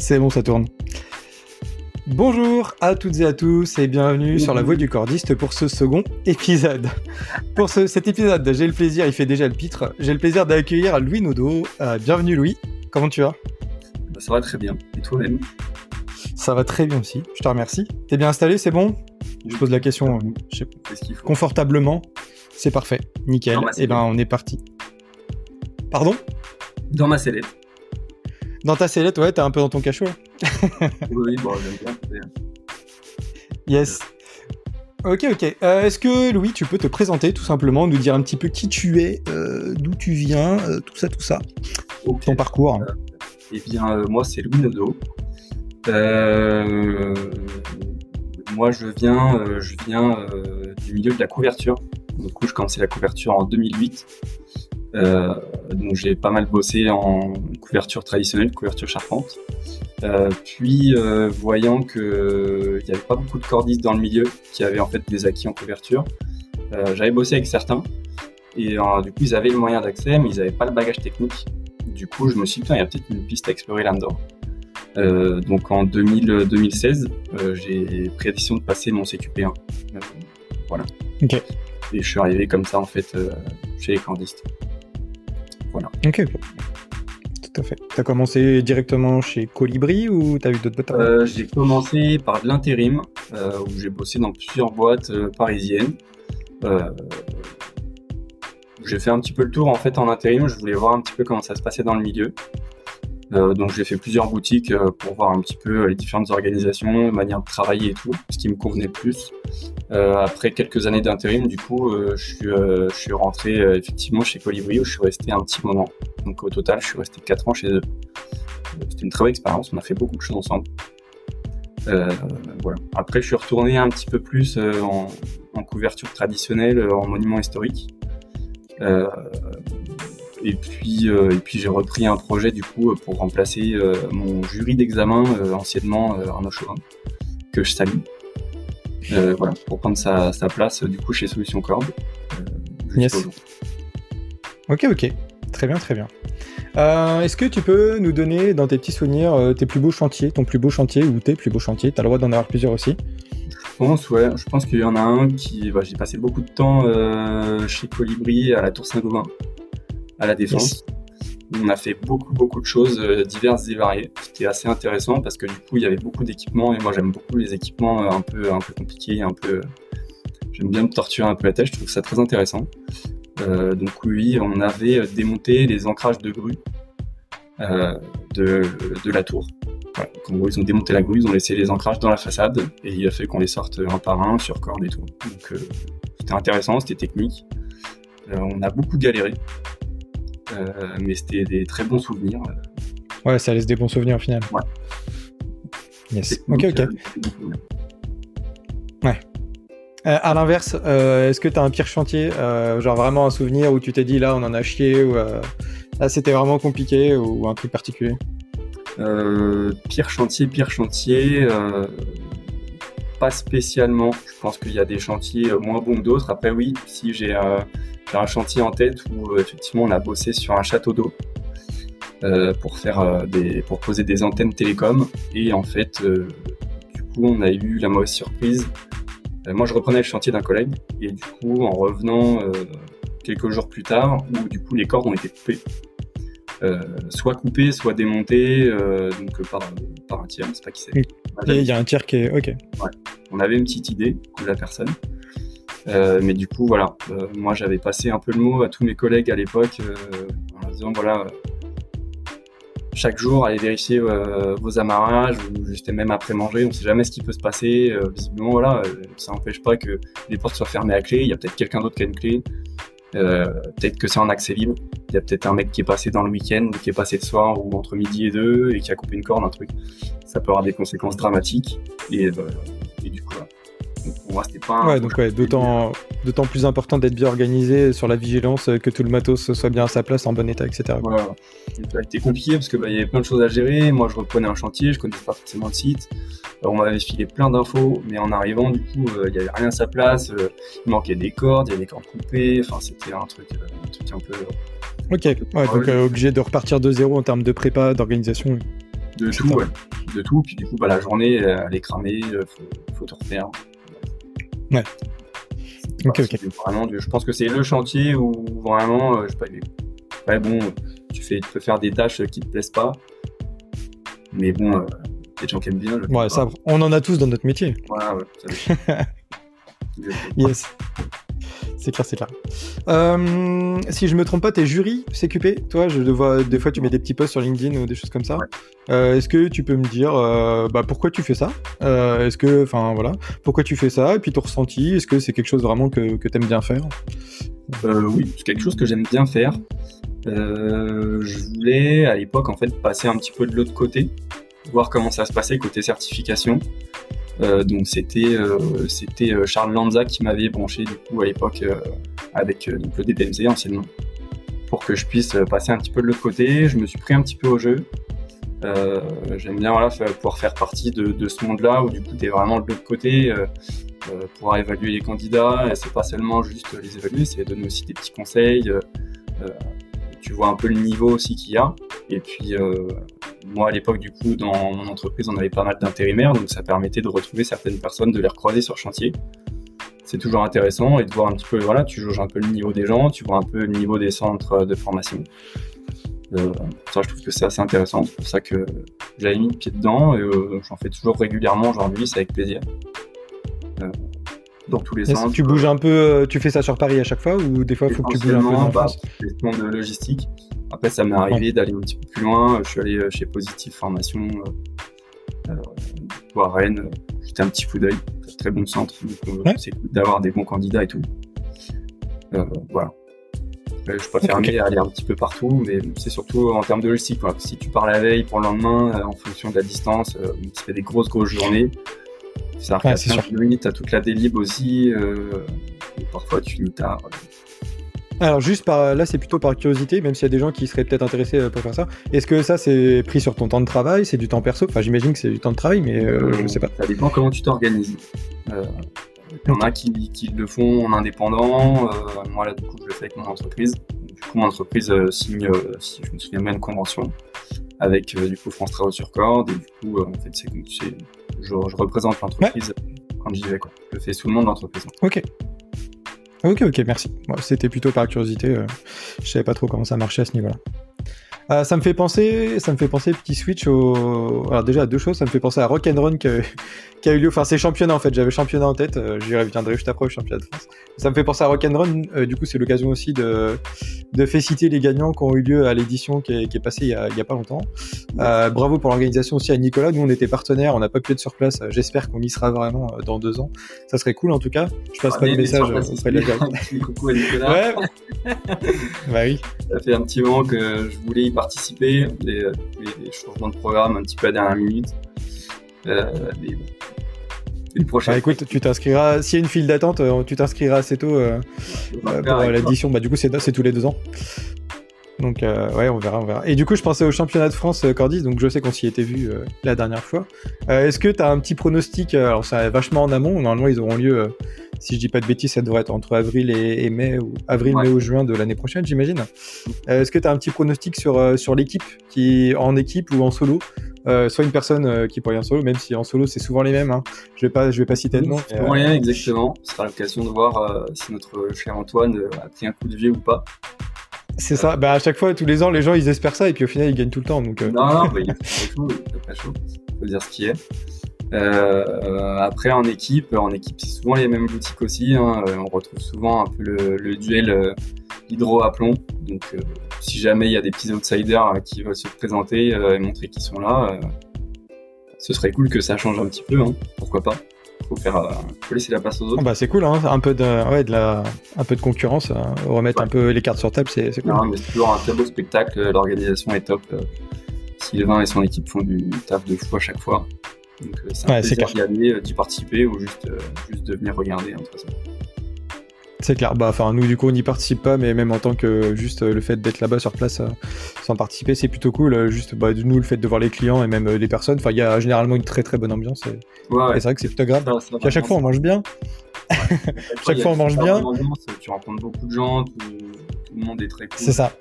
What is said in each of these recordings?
C'est bon, ça tourne. Bonjour à toutes et à tous et bienvenue sur la voie du cordiste pour ce second épisode. Pour cet épisode, j'ai le plaisir, il fait déjà le pitre, j'ai le plaisir d'accueillir Louis Nodo. Euh, bienvenue Louis, comment tu vas? Bah, Ça va très bien, et toi-même? Ça va très bien aussi, je te remercie. T'es bien installé, c'est bon? Je pose la question je confortablement. C'est parfait, nickel. Et eh ben on est parti. Pardon? Dans ma sellette. Dans ta sellette, ouais, t'es un peu dans ton cachot. oui, bon, j'aime bien. Yes. Ok, ok. Euh, est-ce que Louis, tu peux te présenter tout simplement, nous dire un petit peu qui tu es, euh, d'où tu viens, euh, tout ça, tout ça. Ton parcours. eh bien, moi, c'est Louis Nodo. moi, je viens, je viens du milieu de la couverture. Du coup, je commençais la couverture en 2008. Euh, donc j'ai pas mal bossé en couverture traditionnelle, couverture charpente. Euh, puis euh, voyant que il y avait pas beaucoup de cordistes dans le milieu qui avaient en fait des acquis en couverture, j'avais bossé avec certains et du coup ils avaient le moyen d'accès mais ils n'avaient pas le bagage technique. Du coup je me suis dit il y a peut-être une piste à explorer là-dedans. donc en 2000, 2016 j'ai pris la décision de passer mon CQP1. voilà. Ok. Et je suis arrivé comme ça en fait chez les cordistes. Voilà. Ok. Tout à fait. Tu as commencé directement chez Colibri ou tu as eu d'autres boîtes euh, J'ai commencé par de l'intérim, euh, où j'ai bossé dans plusieurs boîtes euh, parisiennes. j'ai fait un petit peu le tour en fait en intérim, je voulais voir un petit peu comment ça se passait dans le milieu. Euh, donc j'ai fait plusieurs boutiques euh, pour voir un petit peu les différentes organisations, manière de travailler et tout, ce qui me convenait le plus. Euh, après quelques années d'intérim, du coup, je suis, rentré effectivement chez Colibri où je suis resté un petit moment. Donc au total, je suis resté 4 ans chez eux. C'était une très bonne expérience, on a fait beaucoup de choses ensemble. voilà. Après, je suis retourné un petit peu plus en, couverture traditionnelle, en monument historique. Et puis, euh, et puis j'ai repris un projet du coup pour remplacer euh, mon jury d'examen euh, anciennement Arnaud Chauvin, que je salue. voilà, pour prendre sa, sa, place du coup chez Solutions Cordes. yes. Ok, ok. Très bien, très bien. Est-ce que tu peux nous donner dans tes petits souvenirs tes plus beaux chantiers, ton plus beau chantier ou tes plus beaux chantiers? Tu as le droit d'en avoir plusieurs aussi. Je pense, ouais. Je pense qu'il y en a un qui. Bah, j'ai passé beaucoup de temps chez Colibri à la Tour Saint-Gobain à la défense. On a fait beaucoup, beaucoup de choses euh, diverses et variées. C'était assez intéressant parce que du coup, il y avait beaucoup d'équipements et moi, j'aime beaucoup les équipements euh, un peu, un peu compliqués, un peu. J'aime bien me torturer un peu la tête. Je trouve ça très intéressant. Euh, donc oui, on avait démonté les ancrages de grue de, de, la tour. Voilà. ils ont démonté la grue, ils ont laissé les ancrages dans la façade et il a fait qu'on les sorte un par un sur corde et tout. Donc c'était intéressant, c'était technique. on a beaucoup galéré. Euh, mais c'était des très bons souvenirs. Ouais, ça laisse des bons souvenirs au final. Ouais. Yes. Ok, ok. Ouais. Euh, à l'inverse, euh, est-ce que tu as un pire chantier, genre vraiment un souvenir où tu t'es dit là on en a chié ou là c'était vraiment compliqué ou, un truc particulier? Pire chantier, pire chantier, pas spécialement. Je pense qu'il y a des chantiers moins bons que d'autres. Après oui, si j'ai un chantier en tête où euh, effectivement on a bossé sur un château d'eau euh, pour faire euh, des, pour poser des antennes télécom et en fait du coup on a eu la mauvaise surprise. moi je reprenais le chantier d'un collègue et du coup en revenant quelques jours plus tard où du coup les cordes ont été coupées. Soit coupées, soit démontées donc par, par un tiers, c'est pas qui c'est. Il y a un tiers qui est ok. Ouais. On avait une petite idée de la personne. Euh, mais du coup, voilà, euh, moi j'avais passé un peu le mot à tous mes collègues à l'époque euh, en disant voilà, chaque jour allez vérifier vos amarrages ou juste même après manger, on sait jamais ce qui peut se passer. visiblement, voilà, ça n'empêche pas que les portes soient fermées à clé. Il y a peut-être quelqu'un d'autre qui a une clé. Peut-être que c'est en accès libre. Il y a peut-être un mec qui est passé dans le week-end, qui est passé le soir ou entre midi et deux et qui a coupé une corde, un truc. Ça peut avoir des conséquences dramatiques. Et, et du coup, pas. Ouais, donc ouais, d'autant, d'autant plus important d'être bien organisé sur la vigilance, euh, que tout le matos soit bien à sa place, en bon état, etc. Voilà. Ça a été compliqué parce que bah, y avait plein de choses à gérer. Moi, je reprenais un chantier, je connaissais pas forcément le site. on m'avait filé plein d'infos, mais en arrivant, du coup, euh, il n'y avait rien à sa place. Euh, il manquait des cordes, il y avait des cordes coupées. Enfin, c'était un truc, un truc un peu. Ok, ouais, donc obligé de repartir de zéro en termes de prépa, d'organisation. De tout, ouais. De tout. Puis du coup, bah, la journée, elle est cramée, faut, faut tout refaire. Ouais. Ok, ok. Vraiment, je pense que c'est le chantier où vraiment, je sais pas, ouais, bon, tu, fais, tu peux faire des tâches qui te plaisent pas. Mais bon, euh, des gens qui aiment bien. Ouais, ça, on en a tous dans notre métier. Voilà, ouais. yes. C'est clair, c'est clair. Euh, si je me trompe pas, t'es jury CQP Toi, je vois, des fois, tu mets des petits posts sur LinkedIn ou des choses comme ça. Euh, est-ce que tu peux me dire euh, bah, pourquoi tu fais ça? Est-ce que, enfin voilà, pourquoi tu fais ça? Et puis ton ressenti Est-ce que c'est quelque chose vraiment que, que t'aimes bien faire? Oui, c'est quelque chose que j'aime bien faire. je voulais à l'époque en fait passer un petit peu de l'autre côté, voir comment ça se passait côté certification. Euh, donc c'était euh, euh, Charles Lanza qui m'avait branché du coup à l'époque avec le DPMC anciennement pour que je puisse passer un petit peu de l'autre côté. Je me suis pris un petit peu au jeu. J'aime bien voilà, pouvoir faire partie de, ce monde-là où du coup tu es vraiment de l'autre côté, euh, pouvoir évaluer les candidats. C'est pas seulement juste les évaluer, c'est donner aussi des petits conseils. tu vois un peu le niveau aussi qu'il y a. Et puis moi, à l'époque, du coup, dans mon entreprise, on avait pas mal d'intérimaires, donc ça permettait de retrouver certaines personnes, de les recroiser sur chantier. C'est toujours intéressant et de voir un petit peu, voilà, tu jauges un peu le niveau des gens, tu vois un peu le niveau des centres de formation. Euh, ça, je trouve que c'est assez intéressant. C'est pour ça que j'avais mis le pied dedans et euh, j'en fais toujours régulièrement aujourd'hui, c'est avec plaisir. Euh, dans tous les sens. Tu bouges un peu, tu fais ça sur Paris à chaque fois ou des fois il faut que tu bouges un peu en bah, Question de logistique. Après, ça m'est arrivé d'aller un petit peu plus loin. Je suis allé euh, chez Positive Formation, euh, euh, à Rennes. J'étais un petit coup d'œil. Très bon centre. Donc, c'est cool d'avoir des bons candidats et tout. voilà. Je préfère okay. aller un petit peu partout, mais c'est surtout en termes de logistique. Si tu pars la veille pour le lendemain, en fonction de la distance, tu fais des grosses, grosses journées. Ça ouais, c'est sûr. tu as toute la délib aussi. parfois, tu finis tard. Alors juste par là, c'est plutôt par curiosité, même s'il y a des gens qui seraient peut-être intéressés euh, pour faire ça. Est-ce que ça c'est pris sur ton temps de travail, c'est du temps perso? Enfin, j'imagine que c'est du temps de travail, mais euh, je sais pas. Ça dépend comment tu t'organises. Euh, il y en a qui, le font en indépendant. moi là, du coup, je le fais avec mon entreprise. Du coup, mon entreprise signe, si je me souviens bien, une convention avec du coup France Travaux sur Corde. Et du coup, en fait, c'est je, je représente l'entreprise quand j'y vais. Quoi. Je le fais sous le nom de l'entreprise. Ok. Ok, ok, merci. C'était plutôt par curiosité. Euh, je savais pas trop comment ça marchait à ce niveau-là. Euh, ça me fait penser, ça me fait penser petit switch au. Alors déjà à deux choses, ça me fait penser à Rock and Run qui a, eu lieu. Enfin c'est championnat en fait. J'avais championnat en tête. Euh, J'y reviendrai juste après au championnat de France. Ça me fait penser à Rock and Run. Euh, du coup c'est l'occasion aussi de de féliciter les gagnants qui ont eu lieu à l'édition qui, qui, est passée il y a, il y a pas longtemps. Euh, bravo pour l'organisation aussi à Nicolas. Nous on était partenaires, on n'a pas pu être sur place. J'espère qu'on y sera vraiment dans deux ans. Ça serait cool en tout cas. Je passe pas le message auprès de la Coucou à Nicolas. Ouais. bah oui. Ça fait un petit moment que je voulais y participer, les, les, changements de programme un petit peu à dernière minute. Euh, une prochaine. Ah, écoute, tu t'inscriras. S'il y a une file d'attente, euh, tu t'inscriras assez tôt euh, euh pour l'édition. Bah, du coup, c'est tous les deux ans. Donc, euh, ouais, on verra, on verra. Et du coup, je pensais au championnat de France Cordis, donc je sais qu'on s'y était vu la dernière fois. Est-ce que tu as un petit pronostic Alors, ça vachement en amont. Normalement, ils auront lieu si je dis pas de bêtises, ça devrait être entre avril et, mai, ou avril, mai ou juin de l'année prochaine, j'imagine. Euh, est-ce que tu as un petit pronostic sur, euh, sur l'équipe, qui en équipe ou en solo? Euh, soit une personne qui pourrait en solo, même si en solo c'est souvent les mêmes. Hein. Je vais pas, je vais pas citer de nom. rien exactement. Ce sera l'occasion de voir si notre cher Antoine a pris un coup de vieux ou pas. C'est ça. Bah, à chaque fois, tous les ans, les gens ils espèrent ça et puis au final ils gagnent tout le temps. Donc, Non, non, bah, il est chaud, il chaud. Faut dire ce qui est. Euh, après en équipe, en équipe c'est souvent les mêmes boutiques aussi. Hein. Euh, on retrouve souvent un peu le, duel euh, hydro à plomb. Donc si jamais il y a des petits outsiders qui veulent se présenter et montrer qu'ils sont là, ce serait cool que ça change un petit peu. Hein. Pourquoi pas? Faut faire faut laisser la place aux autres. Ah bah c'est cool, hein. un peu de ouais, de la un peu de concurrence, remettre un peu les cartes sur table, c'est cool. Non, mais c'est toujours un très beau spectacle, l'organisation est top. Sylvain et son équipe font du taf de fou à chaque fois. Donc euh, c'est un ouais, plaisir d'y aller, euh, d'y participer ou juste, euh, juste de venir regarder. Hein, c'est clair. Bah, enfin, nous, du coup, on n'y participe pas, mais même en tant que juste le fait d'être là-bas sur place sans participer, c'est plutôt cool. Juste, bah, nous, le fait de voir les clients et même les personnes. Enfin, il y a généralement une très très bonne ambiance. Et, c'est vrai que c'est plutôt grave. à chaque fois, on mange bien. chaque fois, on mange bien. Tu rencontres beaucoup de gens, tout, le monde est très cool. C'est ça.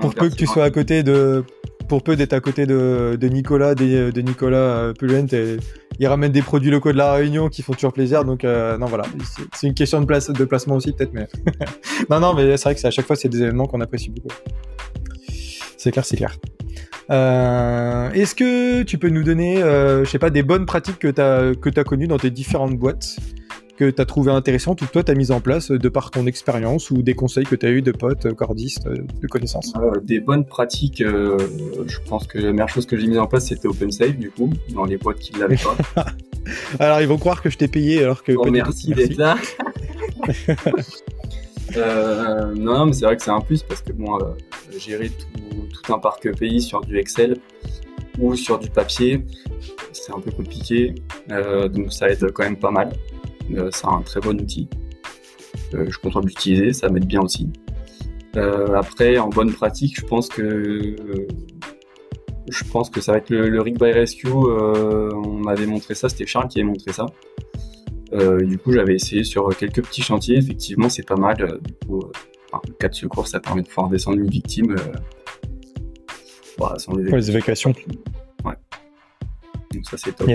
Pour peu que tu sois à côté de pour peu d'être à côté de, Nicolas, de, de Nicolas Pulent, il ramène des produits locaux de la Réunion qui font toujours plaisir. Donc non voilà, c'est une question de place, de placement aussi peut-être, mais non non, mais c'est vrai que à chaque fois c'est des événements qu'on apprécie beaucoup. C'est clair, c'est clair. Euh, est-ce que tu peux nous donner, euh, je sais pas, des bonnes pratiques que tu as connues dans tes différentes boîtes, que tu as trouvé intéressantes ou que toi tu as mises en place de par ton expérience ou des conseils que tu as eu de potes, cordistes, de connaissances Des bonnes pratiques, je pense que la meilleure chose que j'ai mise en place c'était OpenSafe du coup, dans les boîtes qui ne l'avaient pas. alors ils vont croire que je t'ai payé alors que. Oh, merci d'être là. Euh, non, mais c'est vrai que c'est un plus parce que bon, gérer tout, tout, un parc pays sur du Excel ou sur du papier, c'est un peu compliqué. Euh, donc ça aide quand même pas mal. Euh, c'est un très bon outil. Euh, je suis content de l'utiliser, ça m'aide bien aussi. après, en bonne pratique, je pense que je pense que ça va être le, le Rig by Rescue. on m'avait montré ça, c'était Charles qui avait montré ça. du coup, j'avais essayé sur quelques petits chantiers. Effectivement, c'est pas mal. Du coup, le cas de secours, ça permet de pouvoir descendre une victime bah, sans les, Pour les évacuations. Ouais. Donc ça, c'est top.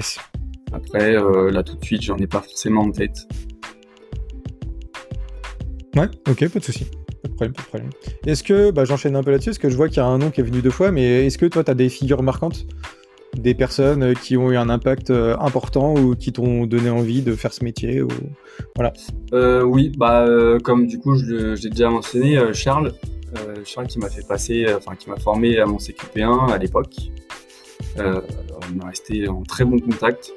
Après, euh, là, tout de suite, j'en ai pas forcément en tête. Ouais, ok, pas de souci. Pas de problème, pas de problème. Est-ce que, bah, j'enchaîne un peu là-dessus, parce que je vois qu'il y a un nom qui est venu deux fois, mais est-ce que toi, tu as des figures marquantes? Des personnes euh, qui ont eu un impact euh, important ou qui t'ont donné envie de faire ce métier ou... voilà. Euh, oui, bah comme du coup je j'ai déjà mentionné Charles, Charles qui m'a fait passer, enfin qui m'a formé à mon CQP1 à l'époque. On est resté en très bon contact.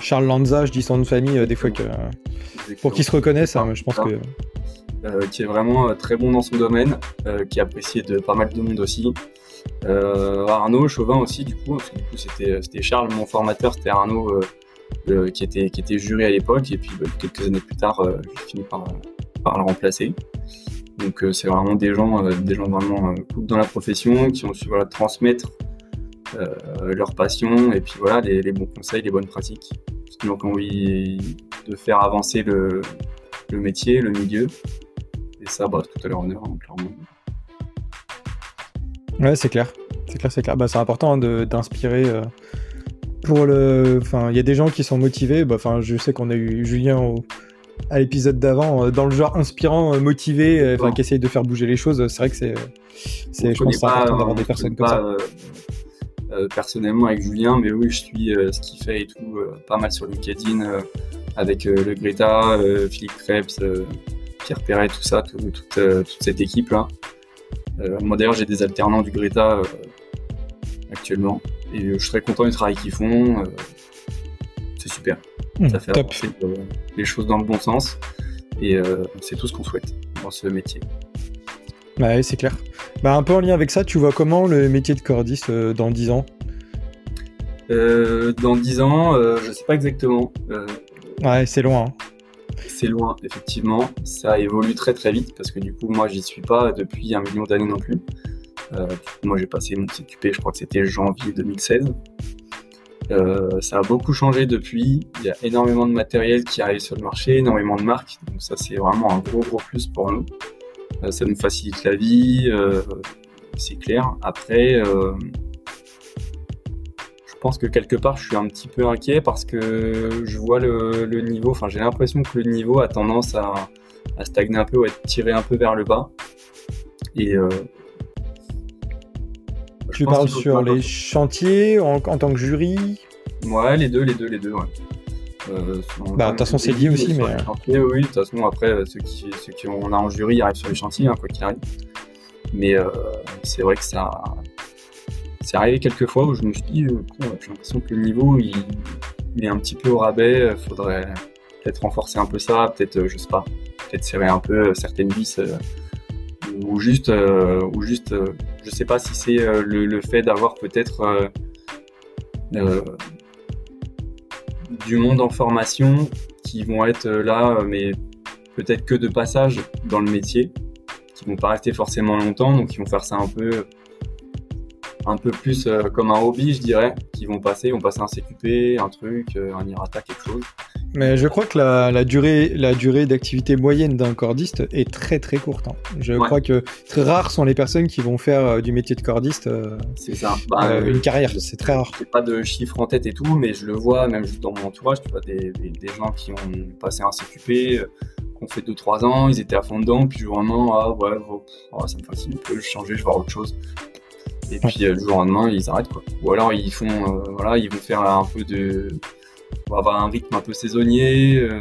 Charles Lanza, je dis son nom de famille des fois que pour qu'il se reconnaisse, hein, je pense que qui est vraiment très bon dans son domaine, qui est apprécié de pas mal de monde aussi. Euh, Arnaud Chauvin aussi, du coup, parce que du coup c'était Charles, mon formateur, c'était Arnaud euh, qui, était, qui était juré à l'époque, et puis bah, quelques années plus tard, euh, j'ai fini par, par le remplacer. Donc c'est vraiment des gens, des gens vraiment cool dans la profession, qui ont su transmettre leur passion, et puis voilà, les, bons conseils, les bonnes pratiques, qui ont envie de faire avancer le, métier, le milieu. Et ça, bah, tout à leur honneur, hein, clairement. Ouais, c'est clair. C'est clair, c'est clair. Bah, c'est important hein, d'inspirer. Euh, pour le. Enfin, il y a des gens qui sont motivés. Bah, enfin, je sais qu'on a eu Julien à l'épisode d'avant, euh, dans le genre inspirant, euh, motivé, enfin, qui essaye de faire bouger les choses. C'est vrai que c'est. c'est je pense important d'avoir des personnes comme ça. personnellement avec Julien, mais oui, je suis ce qu'il fait et tout, pas mal sur LinkedIn, avec le Greta, Philippe Krebs, Pierre Perret, tout ça, toute, toute cette équipe-là. Euh, moi d'ailleurs j'ai des alternants du Greta euh, actuellement et euh, je serais content du travail qu'ils font. c'est super. Hmm, ça fait top. les choses dans le bon sens et c'est tout ce qu'on souhaite dans ce métier. Bah c'est clair. Bah, un peu en lien avec ça, tu vois comment le métier de cordiste dans 10 ans? Dans 10 ans, je sais pas exactement. ouais, c'est loin. Hein c'est loin, effectivement. Ça évolue très très vite parce que du coup, moi, j'y suis pas depuis un million d'années non plus. Euh, moi, j'ai passé mon CQP, je crois que c'était janvier 2016. Euh, ça a beaucoup changé depuis. Il y a énormément de matériel qui arrive sur le marché, énormément de marques. Donc ça, c'est vraiment un gros gros plus pour nous. Euh, ça nous facilite la vie, c'est clair. Après, je pense que quelque part, je suis un petit peu inquiet parce que je vois le, niveau, enfin, j'ai l'impression que le niveau a tendance à, stagner un peu ou à être tiré un peu vers le bas. Et euh, tu parles sur les chantiers en, tant que jury Ouais, les deux, les deux, les deux, ouais. Euh, bah, de toute façon, c'est lié aussi, mais. oui, de toute façon, après, ceux qui, ceux qui on a en jury arrivent sur les chantiers, hein, quoi qu'il arrive. Mais euh, c'est vrai que ça, c'est arrivé quelques fois où je me suis dit, euh, j'ai l'impression que le niveau il, est un petit peu au rabais, euh, faudrait peut-être renforcer un peu ça, peut-être, euh, je sais pas, peut-être serrer un peu certaines vis, ou juste, ou juste, je sais pas si c'est le, fait d'avoir peut-être du monde en formation qui vont être là, mais peut-être que de passage dans le métier, qui vont pas rester forcément longtemps, donc ils vont faire ça un peu un peu plus euh, comme un hobby, je dirais, qui vont passer, vont passer un CQP, un truc, euh, un IRATA, quelque chose, Mais je crois que la, la durée, la durée d'activité moyenne d'un cordiste est très très courte. hein. Je Ouais. crois que très rares sont les personnes qui vont faire euh, du métier de cordiste euh, C'est ça. Bah, euh, une carrière. C'est très rare. J'ai pas de chiffres en tête et tout, mais je le vois même juste dans mon entourage, tu vois, des, des, des gens qui ont passé un CQP, qui ont fait 2-3 ans, ils étaient à fond dedans, puis lendemain, ah ouais, ah, ça me fascine un peu, je vais changer, je vais voir autre chose. Et puis euh, du jour au lendemain, ils arrêtent quoi. Ou alors ils font, euh, voilà, ils vont faire un peu de, on va avoir un rythme un peu saisonnier. euh,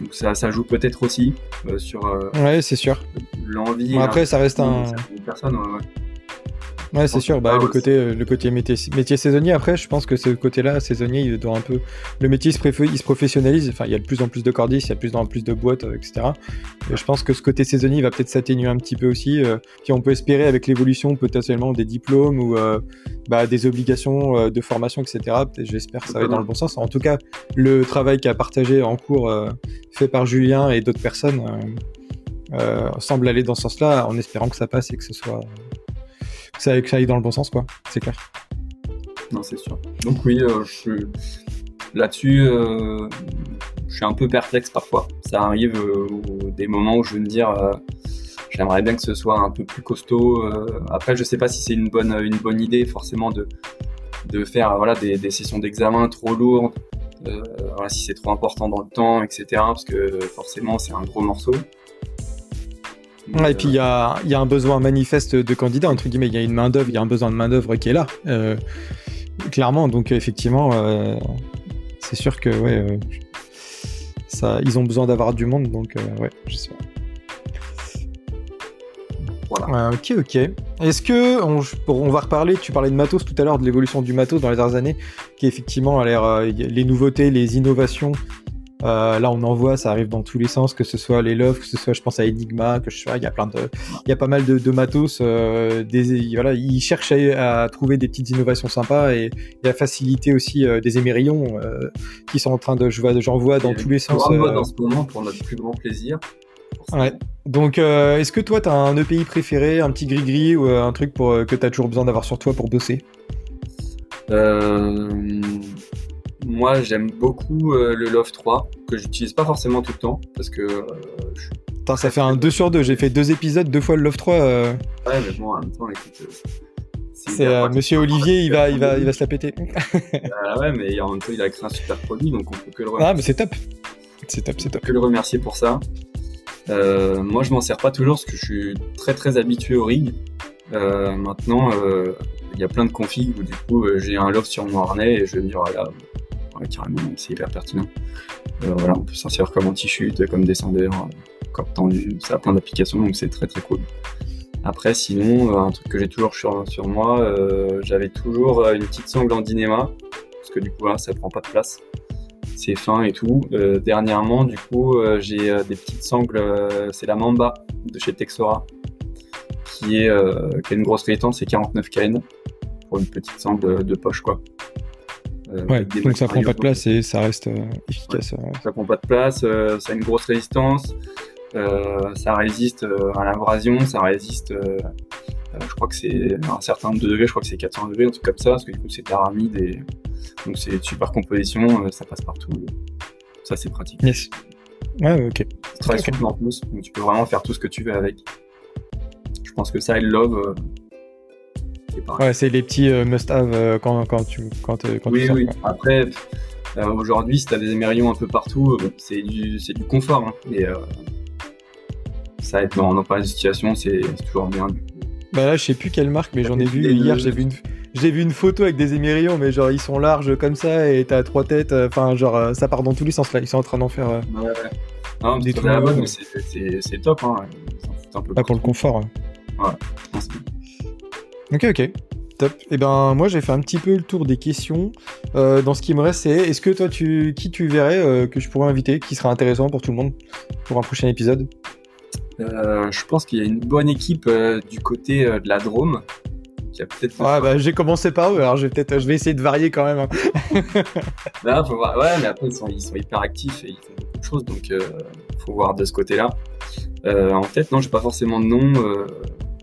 donc ça, ça joue peut-être aussi euh, sur euh, Ouais, c'est sûr. l'envie. Bon, après, ça reste un. personnes, ouais, ouais. Ouais, c'est sûr. Bah, le aussi. côté, euh, le côté métier, métier saisonnier. Après, je pense que ce côté-là, saisonnier, il doit un peu. Le métier, il se, préf- il se professionnalise. Enfin, il y a de plus en plus de cordistes, il y a de plus en plus de boîtes, euh, etc. Et je pense que ce côté saisonnier va peut-être s'atténuer un petit peu aussi. euh, puis on peut espérer avec l'évolution potentiellement des diplômes ou euh, bah, des obligations euh, de formation, etc. J'espère que ça va dans le bon sens. En tout cas, le travail qu'a partagé en cours euh, fait par Julien et d'autres personnes euh, euh, semble aller dans ce sens-là, en espérant que ça passe et que ce soit que ça, que ça aille dans le bon sens, quoi. C'est clair. Non, c'est sûr. Donc oui, euh, là-dessus, euh, je suis un peu perplexe parfois. Ça arrive euh, des moments où je veux me dire, euh, j'aimerais bien que ce soit un peu plus costaud. Après, je sais pas si c'est une bonne, une bonne idée forcément de, de faire voilà, des, des sessions d'examen trop lourdes, si c'est trop important dans le temps, etc. Parce que forcément, c'est un gros morceau. Et puis il euh, y a, il y a un besoin manifeste de candidats, entre guillemets, il y a une main-d'œuvre, il y a un besoin de main-d'œuvre qui est là, euh, clairement. Donc effectivement, euh, c'est sûr que ouais, euh, ça, ils ont besoin d'avoir du monde, donc euh, ouais, je sais. Voilà. Ok, ok. Est-ce que on, on va reparler Tu parlais de matos tout à l'heure, de l'évolution du matos dans les dernières années, qui effectivement a l'air euh, les nouveautés, les innovations. Euh, là, on en voit, ça arrive dans tous les sens, que ce soit les Love, que ce soit, je pense à Enigma, que je sais pas, il y a plein de, il y a pas mal de, de matos. euh, des, voilà, ils cherchent à, à trouver des petites innovations sympas et, et à faciliter aussi euh, des émerillons qui sont en train de, je vois, j'en vois dans Et tous les sens. dans ce moment pour notre plus grand plaisir. Ouais. Donc, est-ce que toi, t'as un EPI préféré, un petit gris-gris ou un truc pour, que t'as toujours besoin d'avoir sur toi pour bosser? Moi, j'aime beaucoup euh, le Love 3, que j'utilise pas forcément tout le temps, parce que euh, je suis... Putain, ça fait un 2 sur 2. J'ai fait deux épisodes, deux fois le Love 3. euh, Ouais, mais bon, en même temps, écoute... c'est euh. Monsieur Olivier, il va, il, va, il va se la péter. Ah ouais, mais en même temps, il a créé un super produit, donc on peut que le Ah, remercier, mais c'est top. C'est top, c'est top. que le remercier pour ça. Euh, moi, je m'en sers pas toujours, parce que je suis très très habitué au rig. Euh, maintenant, euh, il y a plein de configs où du coup, euh, j'ai un Love sur mon harnais, et je vais me dire, ah là, carrément, c'est hyper pertinent. Euh, voilà, on peut s'en servir comme anti-chute, comme descendeur, comme tendu, ça a plein d'applications, donc c'est très très cool. Après, sinon, euh, un truc que j'ai toujours sur, sur moi, euh, j'avais toujours une petite sangle en dinéma, parce que du coup, là, ça prend pas de place. C'est fin et tout. Dernièrement, du coup, j'ai des petites sangles, c'est la Mamba de chez Texora, qui, est, qui une grosse résistance, c'est 49 kN, pour une petite sangle de poche, quoi. Euh, Ouais, avec des donc ça prend pas de place et ça reste euh, efficace. euh. ça prend pas de place, euh, ça a une grosse résistance, euh, ça résiste euh, à l'abrasion, ça résiste, euh, euh, je crois que c'est un certain nombre de degrés, je crois que c'est 400 degrés, un truc comme ça, parce que du coup c'est aramide et donc c'est une super composition, euh, ça passe partout. Ça c'est pratique. Yes. Ouais, ok. Très Ok. souple en plus, donc tu peux vraiment faire tout ce que tu veux avec. Je pense que ça et love, euh. Ouais, c'est les petits euh, must-have euh, quand, quand tu, quand, euh, quand tu Oui, sors, oui. quoi. Après, euh, aujourd'hui, si t'as des émerillons un peu partout, euh, c'est du, du confort. Hein. Mais euh, ça aide dans, dans pas de situation, c'est toujours bien. Bah là, je sais plus quelle marque, mais j'en ai vu Et hier. J'ai vu une, j'ai vu une photo avec des émerillons, mais genre ils sont larges comme ça et t'as trois têtes. Enfin, genre ça part dans tous les sens là. Ils sont en train d'en faire. Ouais, ouais. Non, Des ouais. c'est- top. Hein. Un peu pour le confort. hein. je pense. Ok, ok. Top. Et ben moi j'ai fait un petit peu le tour des questions. Euh, dans ce qui me reste, c'est est-ce que toi tu qui tu verrais euh, que je pourrais inviter, qui serait intéressant pour tout le monde pour un prochain épisode? Euh, je pense qu'il y a une bonne équipe du côté de la Drôme. Qui a peut-être. Ah bah j'ai commencé par eux, alors je vais peut-être je vais essayer de varier quand même. hein. Là, faut voir. Ouais, mais après, ils sont, ils sont hyper actifs et ils font beaucoup de choses, donc faut voir de ce côté-là. En tête, non, j'ai pas forcément de nom.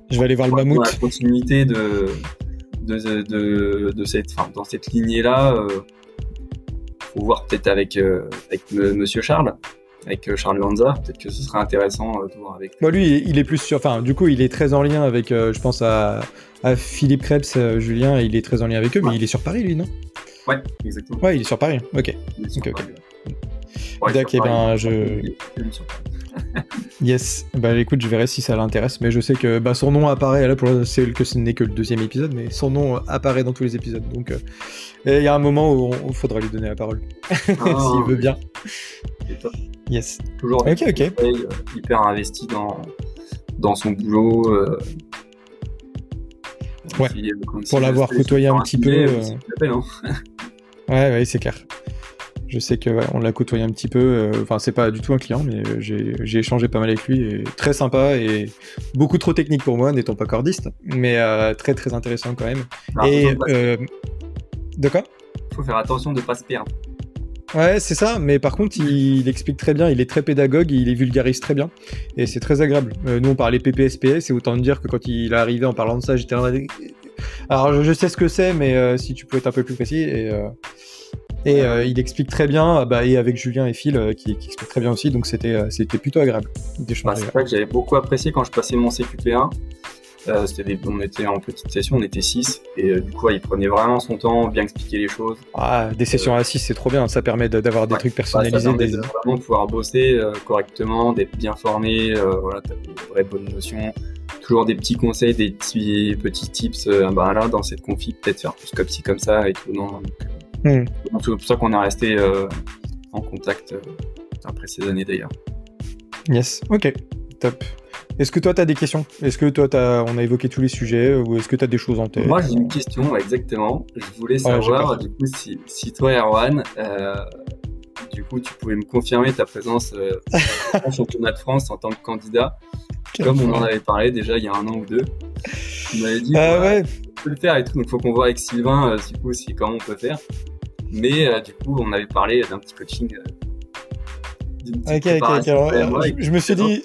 Euh, Je vais aller voir le dans mammouth. la continuité de, de, de, de cette, enfin, dans cette lignée-là, euh, faut voir peut-être avec, avec Monsieur Charles avec Charles Lanza, peut-être que ce serait intéressant de voir avec. Moi, lui, il est plus sur. Enfin, du coup, il est très en lien avec, je pense à, à Philippe Krebs, Julien, il est très en lien avec eux, mais il est sur Paris, lui, non? Ouais, exactement. Ouais, il est sur Paris. Ok. Ok, D'accord, eh ben, je. yes. Bah écoute, je verrai si ça l'intéresse, mais je sais que bah, son nom apparaît là pour c'est que ce n'est que le deuxième épisode, mais son nom apparaît dans tous les épisodes. Donc euh, il y a un moment où il faudra lui donner la parole ah, s'il veut bien. Yes. Toujours. Ok, ok. Euh, hyper investi dans dans son boulot. Euh, ouais. pour l'avoir côtoyé un petit peu. Hein. ouais, ouais, c'est clair. Je sais que on l'a côtoyé un petit peu. Euh, enfin, c'est pas du tout un client, mais euh, j'ai échangé pas mal avec lui. Et très sympa et beaucoup trop technique pour moi, n'étant pas cordiste, mais euh, très très intéressant quand même. et de quoi? Faut faire attention de pas se perdre. Ouais, c'est ça, mais par contre, il, explique très bien, il est très pédagogue, il est vulgarise très bien, et c'est très agréable. nous, on parlait PPSPS, et autant dire que quand il est arrivé en parlant de ça, j'étais Alors, je, sais ce que c'est, mais si tu pouvais être un peu plus précis, et, et euh, il explique très bien, bah, et avec Julien et Phil euh, qui, qui expliquent très bien aussi, donc c'était euh, c'était plutôt agréable. Bah, c'est vrai que j'avais beaucoup apprécié quand je passais mon CQP1. Euh, on était en petite session, on était 6, et du coup, il prenait vraiment son temps, bien expliquer les choses. Ah, des sessions à 6, c'est trop bien, ça permet d'avoir des trucs personnalisés. Bah, ça permet de vraiment pouvoir bosser correctement, d'être bien formé, voilà, t'as des vraies bonnes notions. Toujours des petits conseils, des petits, petits tips, bah là, dans cette config, peut-être faire plus comme ci, comme ça, et tout. Non, Hmm. C'est pour ça qu'on est resté euh, en contact euh, après ces années d'ailleurs. Yes, ok, top. Est-ce que toi, tu as des questions? Est-ce que toi, as... on a évoqué tous les sujets ou est-ce que tu as des choses en tête? Moi, j'ai une question, exactement. Je voulais savoir, du coup, si, si toi, Erwan, euh, du coup, tu pouvais me confirmer ta présence euh, au championnat de France en tant que candidat, comme on en avait parlé déjà il y a un an ou deux. Tu m'avais dit, ah ouais. on peut le faire et tout, donc il faut qu'on voit avec Sylvain, du coup, si, comment on peut faire. Mais euh, du coup, on avait parlé d'un petit coaching. Euh, ok, ok, ok. je, me suis dit.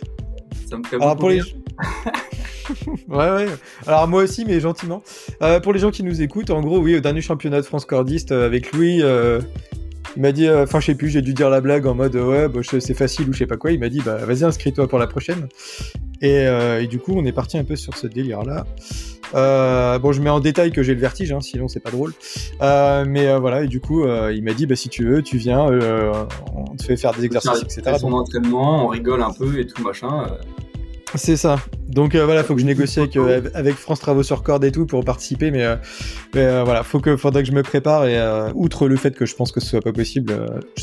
Ça me fait Alors, pour les... ouais, ouais. Alors moi aussi, mais gentiment. Euh, pour les gens qui nous écoutent, en gros, oui, au dernier championnat de France cordiste avec Louis, il m'a dit, enfin, je sais plus, j'ai dû dire la blague en mode, ouais, bah, c'est facile ou je sais pas quoi. Il m'a dit, bah, vas-y, inscris-toi pour la prochaine. Et, et, du coup, on est parti un peu sur ce délire-là. Euh, bon, je mets en détail que j'ai le vertige, hein, sinon c'est pas drôle. Euh, mais euh, voilà, et du coup, il m'a dit, bah, si tu veux, tu viens, on te fait faire des exercices, etc. Son entraînement, on rigole un peu et tout machin. C'est ça. Donc euh, voilà, faut que je négocie avec, euh, avec, France Travaux sur Corde et tout pour participer, mais, euh, mais voilà, faut que, faudrait que je me prépare et outre le fait que je pense que ce soit pas possible,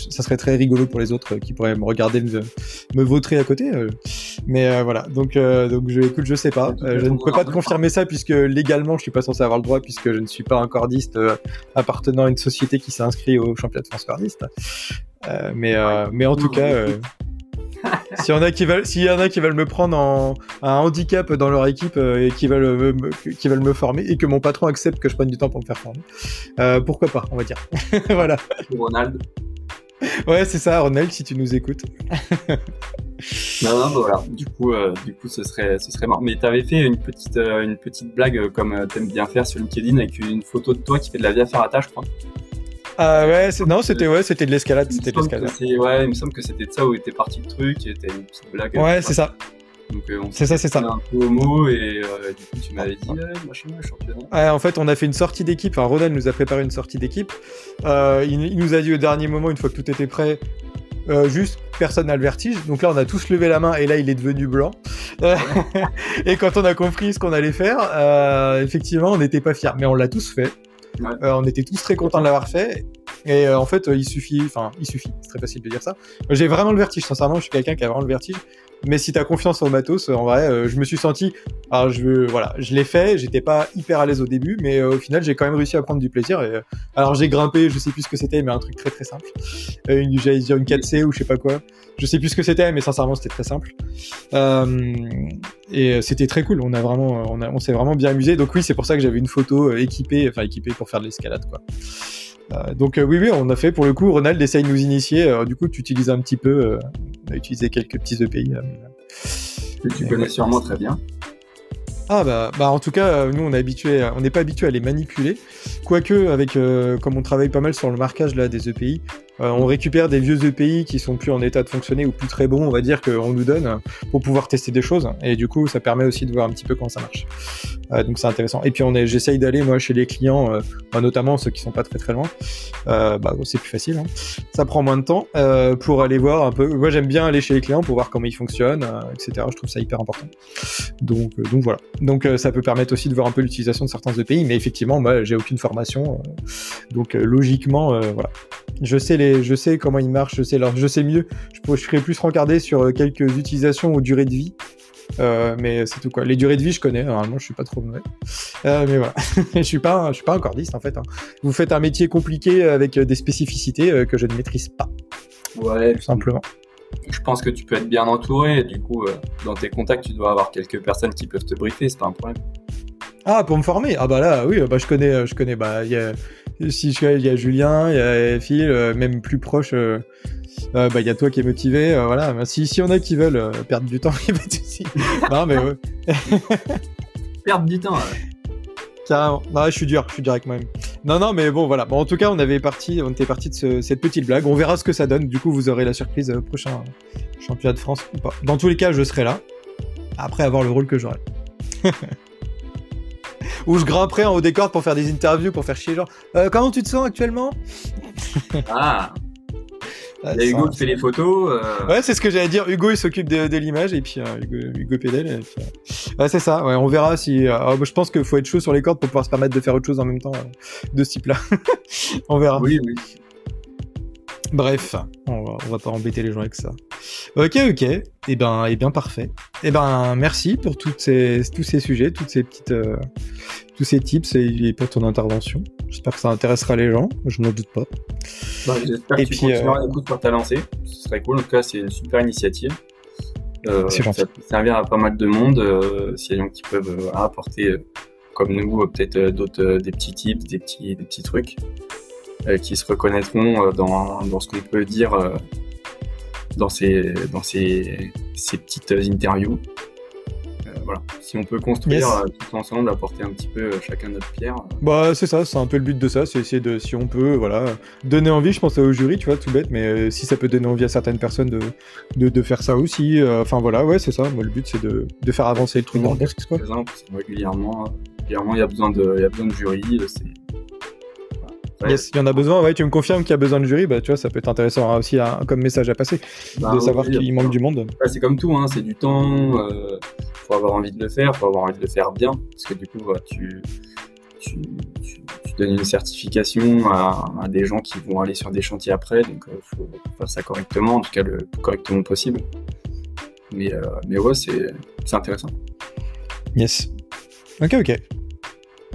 ça serait très rigolo pour les autres qui pourraient me regarder me, me vautrer à côté. mais voilà, donc donc je, écoute, je sais pas, je ne peux pas te confirmer ça puisque légalement je suis pas censé avoir le droit puisque je ne suis pas un cordiste appartenant à une société qui s'est inscrite au championnat de France cordiste. mais mais en tout cas s'il y en a qui veulent, s'il y en a qui veulent me prendre en un handicap dans leur équipe euh, et qui veulent me, qui veulent me former et que mon patron accepte que je prenne du temps pour me faire former, euh, pourquoi pas, on va dire. voilà. Ronald. Ouais, c'est ça, Ronald, si tu nous écoutes. non, non, voilà. Du coup, euh, du coup, ce serait, ce serait marrant. Mais t'avais fait une petite, une petite blague comme t'aimes bien faire sur LinkedIn avec une photo de toi qui fait de la via ferrata, je crois. Ah ouais, non, c'était ouais, c'était de l'escalade, c'était de l'escalade. Ouais, il me semble que c'était de ça où était parti le truc, était une petite blague. Ouais, c'est ça. Euh, c'est ça, c'est ça. Un peu homo et euh, du coup tu m'avais dit machin, championnat. Ouais, en fait, on a fait une sortie d'équipe. Enfin, Ronald nous a préparé une sortie d'équipe. Euh, il, nous a dit au dernier moment, une fois que tout était prêt, juste personne n'a le vertige. Donc là, on a tous levé la main et là, il est devenu blanc. et quand on a compris ce qu'on allait faire, effectivement, on n'était pas fiers, mais on l'a tous fait. Euh, on était tous très contents de l'avoir fait. Et euh, en fait, il suffit, enfin, il suffit, c'est très facile de dire ça. J'ai vraiment le vertige, sincèrement, je suis quelqu'un qui a vraiment le vertige. Mais si t'as confiance en matos, en vrai, euh, je me suis senti, alors je voilà, je l'ai fait, j'étais pas hyper à l'aise au début, mais au final, j'ai quand même réussi à prendre du plaisir. Et, alors j'ai grimpé, je sais plus ce que c'était, mais un truc très très simple. une, j'allais dire une 4C ou je sais pas quoi. Je sais plus ce que c'était, mais sincèrement, c'était très simple. et c'était très cool. On a vraiment, on, on s'est vraiment bien amusé. Donc oui, c'est pour ça que j'avais une photo équipée, enfin équipée pour faire de l'escalade, quoi. Euh, donc euh, oui, oui, on a fait pour le coup. Ronald essaye de nous initier. Euh, du coup, tu utilises un petit peu. on a utilisé quelques petits EPI. que tu connais sûrement très bien. Ah bah, bah en tout cas, nous on est habitué, on n'est pas habitué à les manipuler. Quoique, avec comme on travaille pas mal sur le marquage là des EPI, Euh, on récupère des vieux EPI qui sont plus en état de fonctionner ou plus très bons, on va dire, qu'on nous donne pour pouvoir tester des choses. Et du coup, ça permet aussi de voir un petit peu comment ça marche. Euh, donc c'est intéressant. Et puis j'essaye d'aller chez les clients, euh, bah, notamment ceux qui sont pas très très loin. Euh, bah, c'est plus facile. Hein. Ça prend moins de temps euh, pour aller voir un peu. Moi j'aime bien aller chez les clients pour voir comment ils fonctionnent, euh, etc. Je trouve ça hyper important. Donc euh, donc voilà. Donc euh, ça peut permettre aussi de voir un peu l'utilisation de certains EPI, mais effectivement moi j'ai aucune formation, euh, donc euh, logiquement euh, voilà. Je sais les, je sais comment ils marchent, je sais alors je sais mieux. Je, je serais plus rencardé sur euh, quelques utilisations ou durées de vie. Euh, mais c'est tout quoi. Les durées de vie, je connais. Normalement, je suis pas trop mauvais. Euh, mais voilà, je suis pas, un- je suis pas un cordiste en fait. hein. Vous faites un métier compliqué avec des spécificités que je ne maîtrise pas, Ouais, tout simplement. je pense que tu peux être bien entouré. et Du coup, euh, dans tes contacts, tu dois avoir quelques personnes qui peuvent te briefer. C'est pas un problème. Ah, pour me former. Ah bah là, oui, bah je connais, je connais. Bah il y a, si je- il y a Julien, il y a Phil, euh, même plus proche. euh, euh, bah il y a toi qui est motivé. voilà. Bah, Si si y en a qui veulent perdre du temps, il y a pas de souci. non mais ouais, Perdre du temps. carrément. Non, je suis dur, je suis dur avec moi-même. Non non mais bon voilà. Bon en tout cas on avait parti, on était parti de ce- cette petite blague. On verra ce que ça donne. Du coup vous aurez la surprise au prochain championnat de France ou pas. Dans tous les cas je serai là. Après avoir le rôle que j'aurai. Ou je grimperai en haut des cordes pour faire des interviews, pour faire chier genre Euh, comment tu te sens actuellement? Ah, Ah, il y a ça- Hugo qui fait les photos. euh, Ouais, c'est ce que j'allais dire. Hugo, il s'occupe de, de l'image et puis euh, Hugo, Hugo pédale. Puis, euh, Ouais, c'est ça. Ouais, on verra si. bah, je pense qu'il faut être chaud sur les cordes pour pouvoir se permettre de faire autre chose en même temps de ce type-là. on verra. Oui, oui. Bref, on va, on va pas embêter les gens avec ça. Ok, ok. Et ben, et bien parfait. Et ben, merci pour toutes ces, tous ces sujets, toutes ces petites, euh, tous ces tips et, et pour ton intervention. J'espère que ça intéressera les gens. Je n'en doute pas. Bah, J'espère Et que tu puis, continueras euh, à l'écoute pour ta lancée. Ce serait cool. En tout cas, c'est une super initiative. Euh. Ça peut servir à pas mal de monde. Euh, S'il y a des gens qui peuvent apporter, comme nous, peut-être d'autres, des petits tips, des petits, des petits trucs qui se reconnaîtront dans, dans ce qu'on peut dire dans ces, dans ces, ces petites interviews. Euh, voilà. Si on peut construire Yes. euh, tout ensemble, apporter un petit peu euh, chacun notre pierre. Bah c'est ça, c'est un peu le but de ça, c'est essayer de, si on peut, voilà, donner envie, je pense au jury, tu vois, tout bête, mais euh, si ça peut donner envie à certaines personnes de, de, de faire ça aussi, euh, enfin voilà, ouais, c'est ça, moi le but c'est de, de faire avancer le truc dans le quoi? Régulièrement, régulièrement, il y a besoin de, il y a besoin de jury. C'est Ouais. Yes, il y en a besoin, ouais, tu me confirmes qu'il y a besoin de jury, bah tu vois, ça peut être intéressant hein, aussi hein, comme message à passer, Bah, de savoir qu'il manque du monde. Ouais, c'est comme tout, hein, c'est du temps. Euh, faut avoir envie de le faire, faut avoir envie de le faire bien, parce que du coup, bah, tu, tu, tu, tu donnes une certification à, à des gens qui vont aller sur des chantiers après, donc euh, faut faire ça correctement, en tout cas le plus correctement possible. Mais, euh, mais ouais, c'est intéressant. Yes. Ok, ok.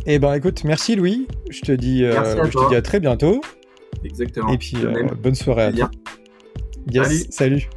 Eh ben écoute, merci Louis, je te dis, euh, à je te dis à très bientôt, Exactement. et puis euh, bonne soirée à Bien. toi. Yes, salut.